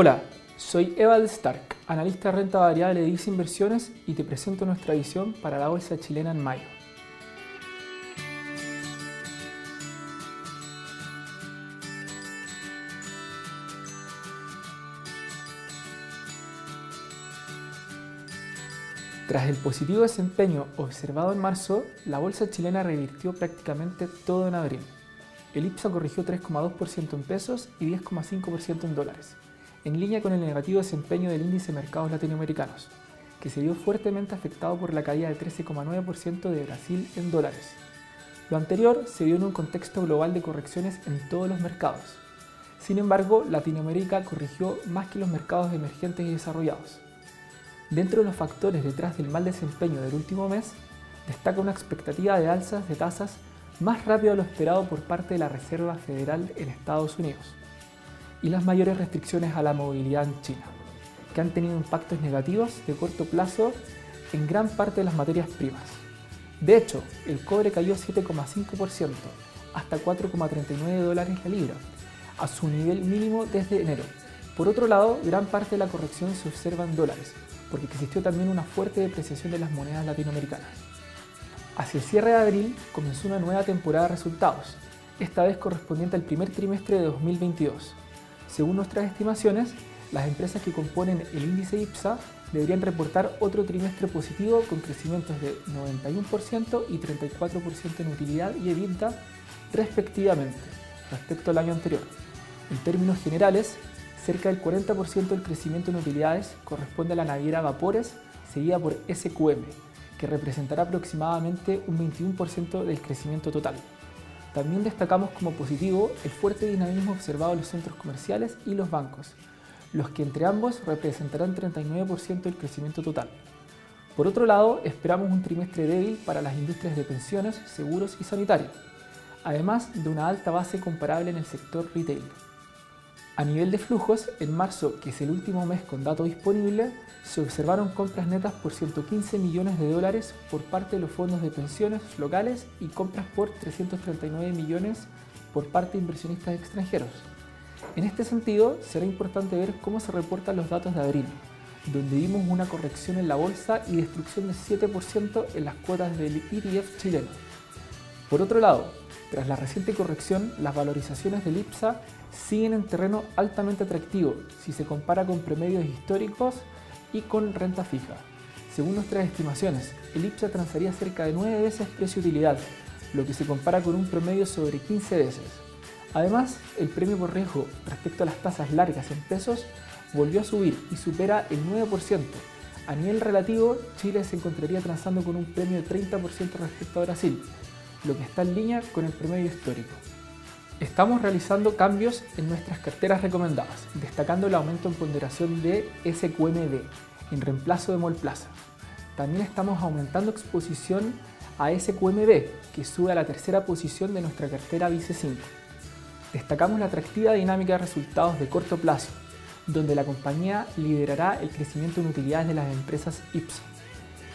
Hola, soy Eval Stark, analista de renta variable de DIS Inversiones y te presento nuestra visión para la bolsa chilena en mayo. Tras el positivo desempeño observado en marzo, la bolsa chilena revirtió prácticamente todo en abril. El IPSA corrigió 3,2% en pesos y 10,5% en dólares, en línea con el negativo desempeño del índice de mercados latinoamericanos, que se vio fuertemente afectado por la caída de 13,9% de Brasil en dólares. Lo anterior se dio en un contexto global de correcciones en todos los mercados. Sin embargo, Latinoamérica corrigió más que los mercados emergentes y desarrollados. Dentro de los factores detrás del mal desempeño del último mes, destaca una expectativa de alzas de tasas más rápido de lo esperado por parte de la Reserva Federal en Estados Unidos y las mayores restricciones a la movilidad en China, que han tenido impactos negativos de corto plazo en gran parte de las materias primas. De hecho, el cobre cayó 7,5% hasta 4,39 dólares la libra, a su nivel mínimo desde enero. Por otro lado, gran parte de la corrección se observa en dólares, porque existió también una fuerte depreciación de las monedas latinoamericanas. Hacia el cierre de abril comenzó una nueva temporada de resultados, esta vez correspondiente al primer trimestre de 2022. Según nuestras estimaciones, las empresas que componen el índice IPSA deberían reportar otro trimestre positivo con crecimientos de 91% y 34% en utilidad y EBITDA respectivamente respecto al año anterior. En términos generales, Cerca del 40% del crecimiento en utilidades corresponde a la naviera Vapores, seguida por SQM, que representará aproximadamente un 21% del crecimiento total. También destacamos como positivo el fuerte dinamismo observado en los centros comerciales y los bancos, los que entre ambos representarán 39% del crecimiento total. Por otro lado, esperamos un trimestre débil para las industrias de pensiones, seguros y sanitarios, además de una alta base comparable en el sector retail. A nivel de flujos, en marzo, que es el último mes con dato disponible, se observaron compras netas por 115 millones de dólares por parte de los fondos de pensiones locales y compras por 339 millones por parte de inversionistas extranjeros. En este sentido, será importante ver cómo se reportan los datos de abril, donde vimos una corrección en la bolsa y destrucción de 7% en las cuotas del ETF chileno. Por otro lado, tras la reciente corrección, las valorizaciones del IPSA siguen en terreno altamente atractivo si se compara con promedios históricos y con renta fija. Según nuestras estimaciones, el IPSA transaría cerca de 9 veces precio-utilidad, lo que se compara con un promedio sobre 15 veces. Además, el premio por riesgo respecto a las tasas largas en pesos volvió a subir y supera el 9%. A nivel relativo, Chile se encontraría transando con un premio de 30% respecto a Brasil, lo que está en línea con el promedio histórico. Estamos realizando cambios en nuestras carteras recomendadas, destacando el aumento en ponderación de SQMD en reemplazo de Molplaza. También estamos aumentando exposición a SQMB, que sube a la tercera posición de nuestra cartera Vice 5. Destacamos la atractiva dinámica de resultados de corto plazo, donde la compañía liderará el crecimiento en utilidades de las empresas IPSO,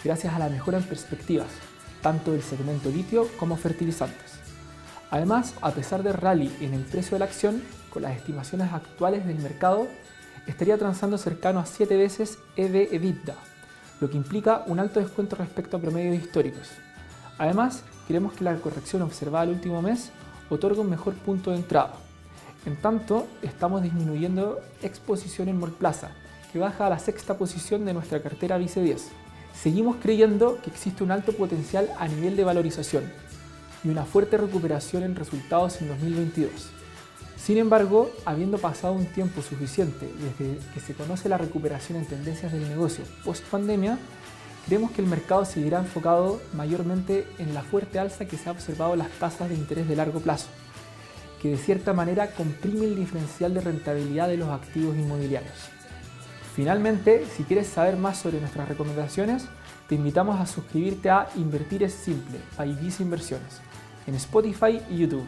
gracias a la mejora en perspectivas, tanto del segmento litio como fertilizantes. Además, a pesar del rally en el precio de la acción, con las estimaciones actuales del mercado, estaría transando cercano a 7 veces EV-EBITDA, lo que implica un alto descuento respecto a promedios históricos. Además, creemos que la corrección observada el último mes otorga un mejor punto de entrada. En tanto, estamos disminuyendo exposición en Molplaza, que baja a la sexta posición de nuestra cartera Vice 10. Seguimos creyendo que existe un alto potencial a nivel de valorización, y una fuerte recuperación en resultados en 2022. Sin embargo, habiendo pasado un tiempo suficiente desde que se conoce la recuperación en tendencias del negocio post pandemia, creemos que el mercado seguirá enfocado mayormente en la fuerte alza que se ha observado en las tasas de interés de largo plazo, que de cierta manera comprime el diferencial de rentabilidad de los activos inmobiliarios. Finalmente, si quieres saber más sobre nuestras recomendaciones, te invitamos a suscribirte a Invertir es Simple, Ibiza Inversiones en Spotify y YouTube.